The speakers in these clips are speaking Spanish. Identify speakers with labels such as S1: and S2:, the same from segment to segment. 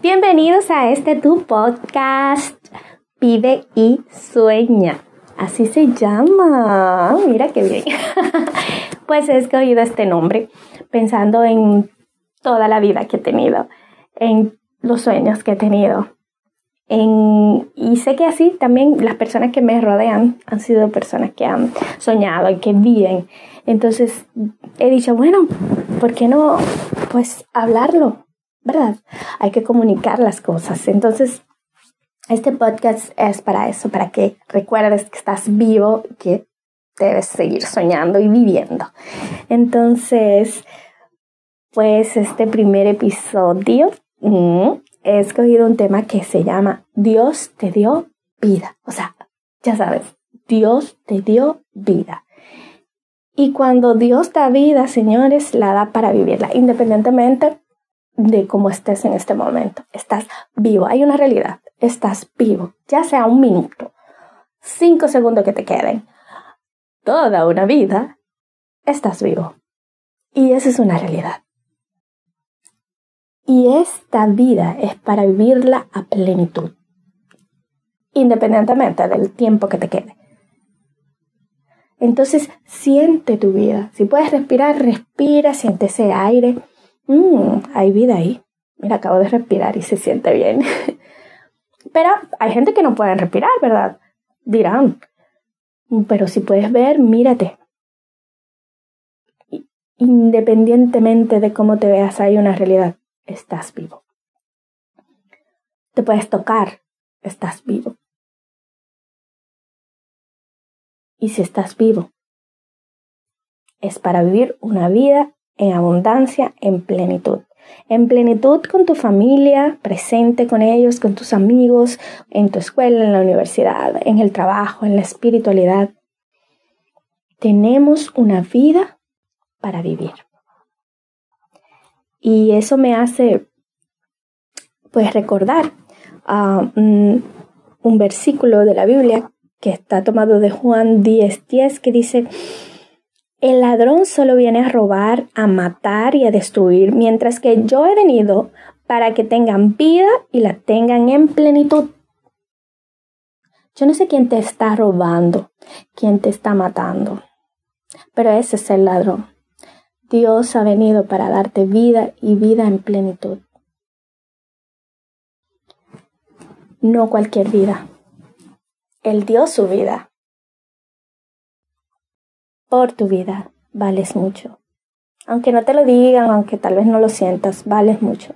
S1: Bienvenidos a este tu podcast, Vive y Sueña. Así se llama. Mira qué bien. pues he escogido este nombre pensando en toda la vida que he tenido, en los sueños que he tenido. Y sé que así también las personas que me rodean han sido personas que han soñado y que viven. Entonces he dicho, bueno, ¿por qué no pues hablarlo? ¿verdad? Hay que comunicar las cosas. Entonces, este podcast es para eso, para que recuerdes que estás vivo, que debes seguir soñando y viviendo. Entonces, pues este primer episodio mm, he escogido un tema que se llama Dios te dio vida. O sea, ya sabes, Dios te dio vida. Y cuando Dios da vida, señores, la da para vivirla, independientemente de cómo estés en este momento. Estás vivo, hay una realidad, estás vivo, ya sea un minuto, cinco segundos que te queden, toda una vida, estás vivo. Y esa es una realidad. Y esta vida es para vivirla a plenitud, independientemente del tiempo que te quede. Entonces, siente tu vida. Si puedes respirar, respira, siente ese aire mmm, hay vida ahí. Mira, acabo de respirar y se siente bien. Pero hay gente que no puede respirar, ¿verdad? Dirán. Pero si puedes ver, mírate. Independientemente de cómo te veas, hay una realidad. Estás vivo. Te puedes tocar. Estás vivo. Y si estás vivo, es para vivir una vida en abundancia, en plenitud. En plenitud con tu familia, presente con ellos, con tus amigos, en tu escuela, en la universidad, en el trabajo, en la espiritualidad. Tenemos una vida para vivir. Y eso me hace, pues, recordar uh, un, versículo de la Biblia que está tomado de Juan 10:10 10, que dice, el ladrón solo viene a robar, a matar y a destruir, mientras que yo he venido para que tengan vida y la tengan en plenitud. Yo no sé quién te está robando, quién te está matando, pero ese es el ladrón. Dios ha venido para darte vida y vida en plenitud. No cualquier vida. Él dio su vida por tu vida. Vales mucho. Aunque no te lo digan, aunque tal vez no lo sientas, vales mucho.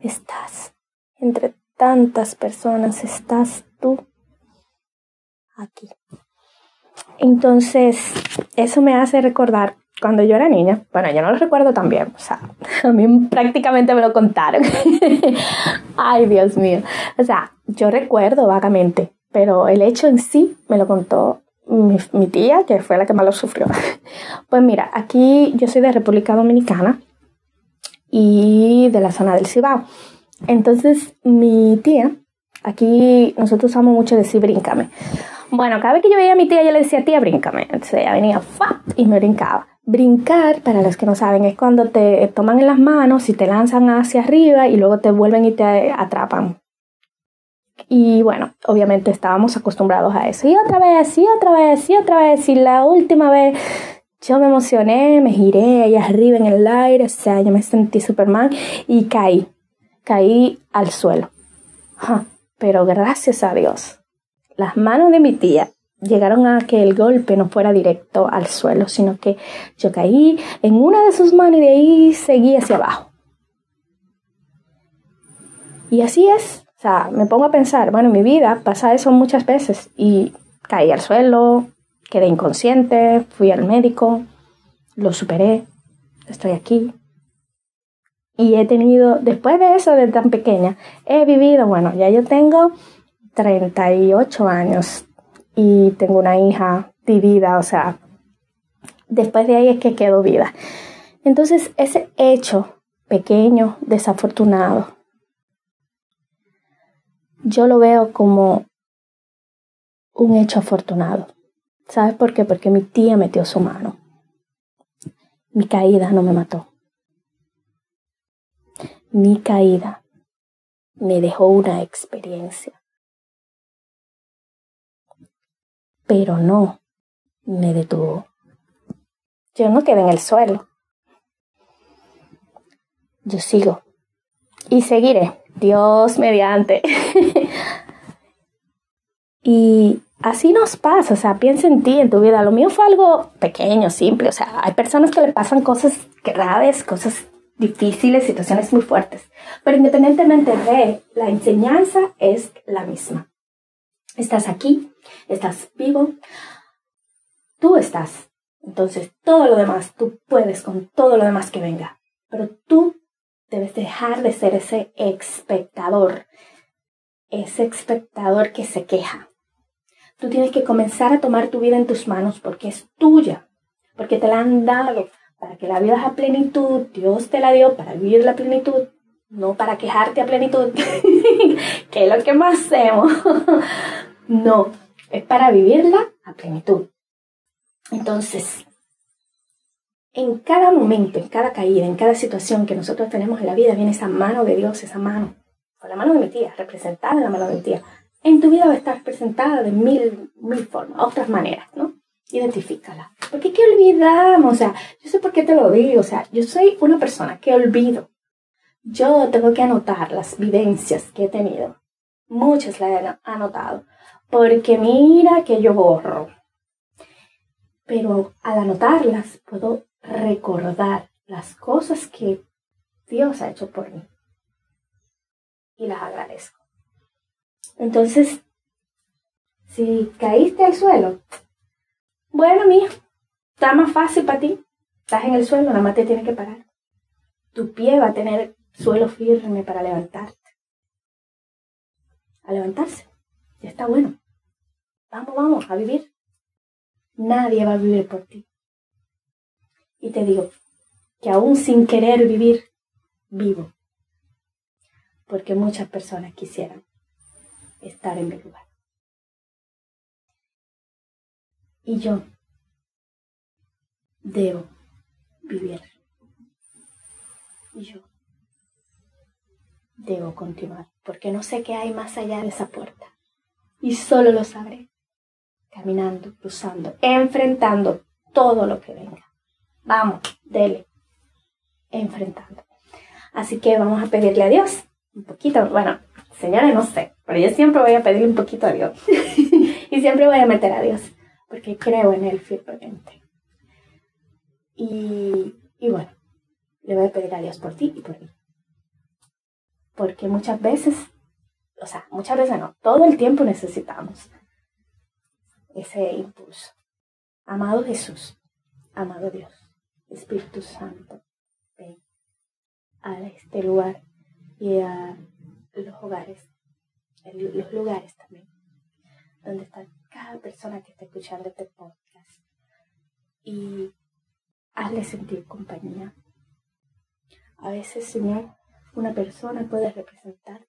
S1: Estás entre tantas personas, estás tú aquí. Entonces, eso me hace recordar cuando yo era niña, bueno, yo no lo recuerdo tan bien, o sea, a mí prácticamente me lo contaron. Ay, Dios mío. O sea, yo recuerdo vagamente, pero el hecho en sí me lo contó mi, tía, que fue la que más lo sufrió. Pues mira, aquí yo soy de República Dominicana y de la zona del Cibao. Entonces, mi tía, aquí nosotros usamos mucho decir bríncame. Bueno, cada vez que yo veía a mi tía, yo le decía, tía, bríncame. Entonces ella venía ¡fa! y me brincaba. Brincar, para los que no saben, es cuando te toman en las manos y te lanzan hacia arriba y luego te vuelven y te atrapan. Y bueno, obviamente estábamos acostumbrados a eso. Y otra vez, y otra vez, y otra vez. Y la última vez yo me emocioné, me giré ahí arriba en el aire, o sea, yo me sentí Superman y caí. Caí al suelo. pero gracias a Dios, las manos de mi tía llegaron a que el golpe no fuera directo al suelo, sino que yo caí en una de sus manos y de ahí seguí hacia abajo. Y así es, o sea, me pongo a pensar, bueno, en mi vida pasa eso muchas veces y caí al suelo, quedé inconsciente, fui al médico, lo superé, estoy aquí. Y he tenido, después de eso, de tan pequeña, he vivido, bueno, ya yo tengo 38 años y tengo una hija vivida, o sea, después de ahí es que quedo vida. Entonces, ese hecho pequeño, desafortunado, yo lo veo como un hecho afortunado. ¿Sabes por qué? Porque mi tía metió su mano. Mi caída no me mató. mi caída me dejó una experiencia. Pero no me detuvo. Yo no quedé en el suelo. Yo sigo y seguiré, Dios mediante. y así nos pasa, o sea, piensa en ti, en tu vida. Lo mío fue algo pequeño, simple, o sea, hay personas que le pasan cosas graves, cosas difíciles, situaciones muy fuertes, pero independientemente de la enseñanza es la misma. Estás aquí, estás vivo, tú estás. Entonces, todo lo demás, tú puedes con todo lo demás que venga, pero tú debes dejar de ser ese espectador, ese espectador que se queja. Tú tienes que comenzar a tomar tu vida en tus manos porque es tuya, porque te la han dado para que la vivas a plenitud. Dios te la dio para vivir la plenitud, no para quejarte a plenitud, que es lo que más hacemos. No, es para vivirla a plenitud. Entonces, en cada momento, en cada caída, en cada situación que nosotros tenemos en la vida, viene esa mano de Dios, esa mano, con la mano de mi tía, representada en la mano de mi tía. En tu vida va a estar representada de mil, mil formas, otras maneras, ¿no? Identifícala. Porque qué olvidamos, o sea, yo sé por qué te lo digo, o sea, yo soy una persona que olvido. Yo tengo que anotar las vivencias que he tenido. Muchas las he anotado. Porque mira que yo borro. Pero al anotarlas puedo recordar las cosas que Dios ha hecho por mí. Y las agradezco. Entonces, si caíste al suelo, bueno, mía, está más fácil para ti. Estás en el suelo, nada más te tienes que parar. Tu pie va a tener suelo firme para levantarte. A levantarse. Ya está bueno. Vamos, vamos, a vivir. Nadie va a vivir por ti. Y te digo que aún sin querer vivir, vivo. Porque muchas personas quisieran estar en mi lugar. Y yo debo vivir. Y yo debo continuar, porque no sé qué hay más allá de esa puerta. Y solo lo sabré caminando, cruzando, enfrentando todo lo que venga. Vamos, dele, enfrentando. Así que vamos a pedirle a Dios un poquito, bueno, señores, no sé, pero yo siempre voy a pedirle un poquito a Dios. y siempre voy a meter a Dios, porque creo en Él firmemente. Y, y bueno, le voy a pedir a Dios por ti y por mí. Porque muchas veces, o sea, muchas veces no, todo el tiempo necesitamos ese impulso. Amado Jesús, amado Dios, Espíritu Santo, ven a este lugar y a los hogares, los lugares también, donde está cada persona que está escuchando este podcast. Y hazle sentir compañía. A veces, Señor, una persona puede representarte.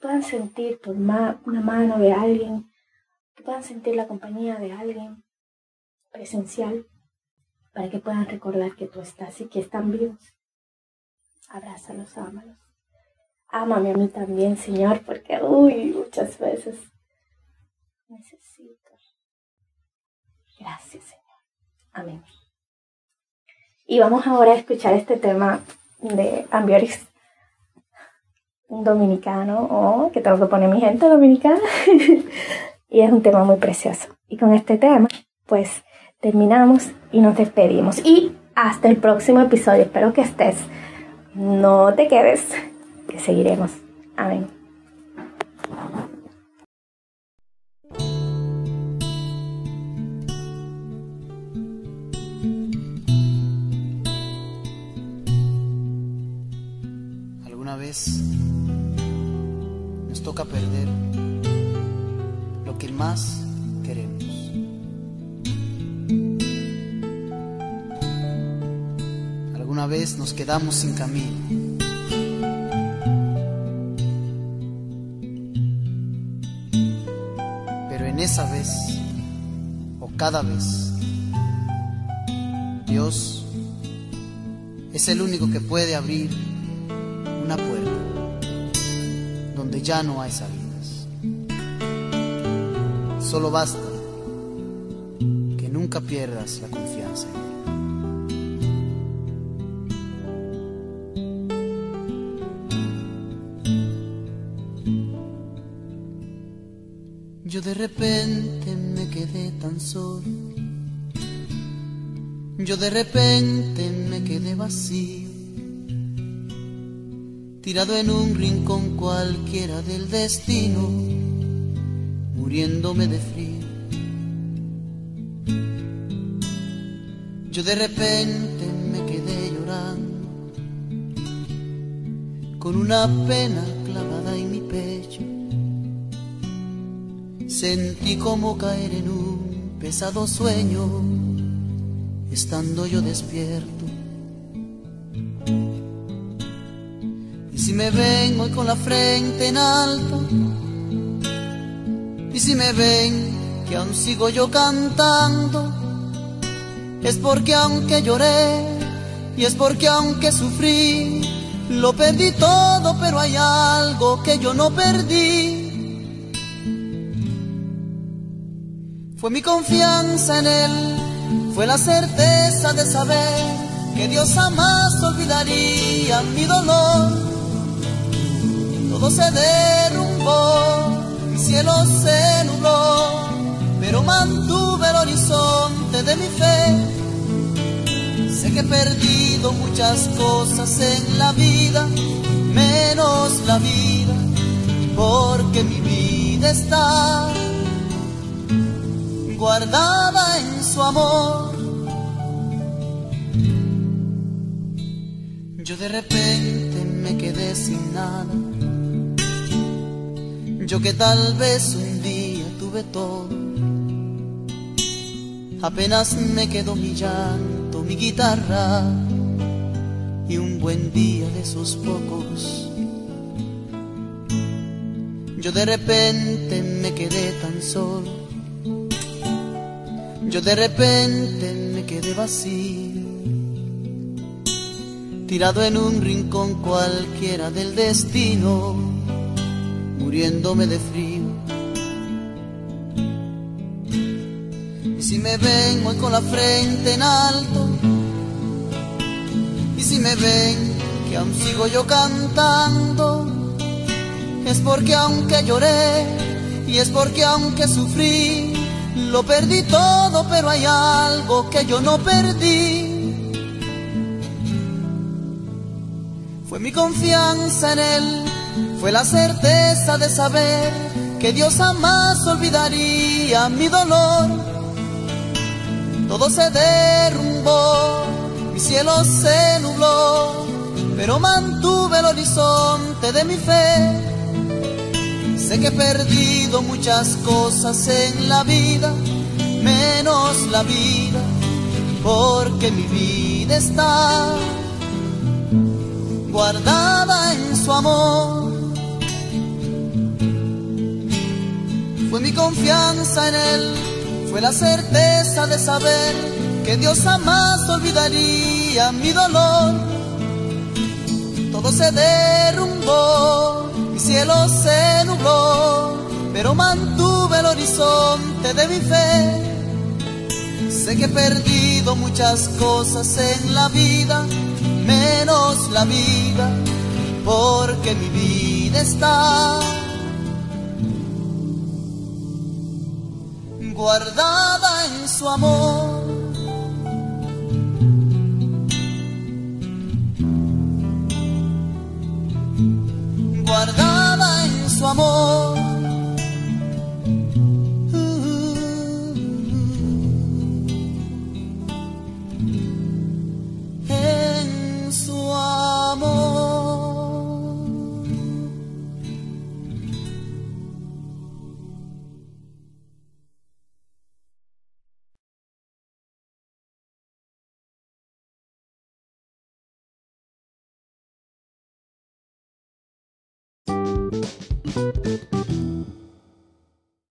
S1: Puedan sentir por una mano de alguien, que puedan sentir la compañía de alguien presencial para que puedan recordar que tú estás y que están vivos. Abrázalos, ámalos. Ámame a mí también, Señor, porque, uy, muchas veces necesito. Gracias, Señor. Amén. Y vamos ahora a escuchar este tema de Ambioris un dominicano, o que tengo que poner mi gente dominicana. y es un tema muy precioso. Y con este tema, pues terminamos y nos despedimos. Y hasta el próximo episodio. Espero que estés. No te quedes, que seguiremos. Amén.
S2: Alguna vez toca perder lo que más queremos. Alguna vez nos quedamos sin camino. Pero en esa vez, o cada vez, Dios es el único que puede abrir una puerta ya no hay salidas. Solo basta que nunca pierdas la confianza en. Yo de repente me quedé tan solo. Yo de repente me quedé vacío. Tirado en un rincón cualquiera del destino, muriéndome de frío. Yo de repente me quedé llorando, con una pena clavada en mi pecho Sentí como caer en un pesado sueño, estando yo despierto. Si me ven hoy con la frente en alto, y si me ven que aún sigo yo cantando, es porque aunque lloré, y es porque aunque sufrí, lo perdí todo, pero hay algo que yo no perdí Fue mi confianza en Él, fue la certeza de saber que Dios jamás olvidaría mi dolor. Todo se derrumbó, mi cielo se nubló, pero mantuve el horizonte de mi fe. Sé que he perdido muchas cosas en la vida, menos la vida, porque mi vida está guardada en su amor. Yo de repente me quedé sin nada. Yo que tal vez un día tuve todo. Apenas me quedó mi llanto, mi guitarra y un buen día de esos pocos. Yo de repente me quedé tan solo yo de repente me quedé vacío, tirado en un rincón cualquiera del destino, muriéndome de frío. Y si me ven hoy con la frente en alto, y si me ven que aún sigo yo cantando, es porque aunque lloré, y es porque aunque sufrí, lo perdí todo, pero hay algo que yo no perdí. Fue mi confianza en Él, fue la certeza de saber que Dios jamás olvidaría mi dolor. Todo se derrumbó, mi cielo se nubló, pero mantuve el horizonte de mi fe Sé que he perdido muchas cosas en la vida, menos la vida, porque mi vida está guardada en su amor. Fue mi confianza en Él, fue la certeza de saber que Dios jamás olvidaría mi dolor. Todo se derrumbó cielo se nubló, pero mantuve el horizonte de mi fe. Sé que he perdido muchas cosas en la vida, menos la vida, porque mi vida está guardada en su amor.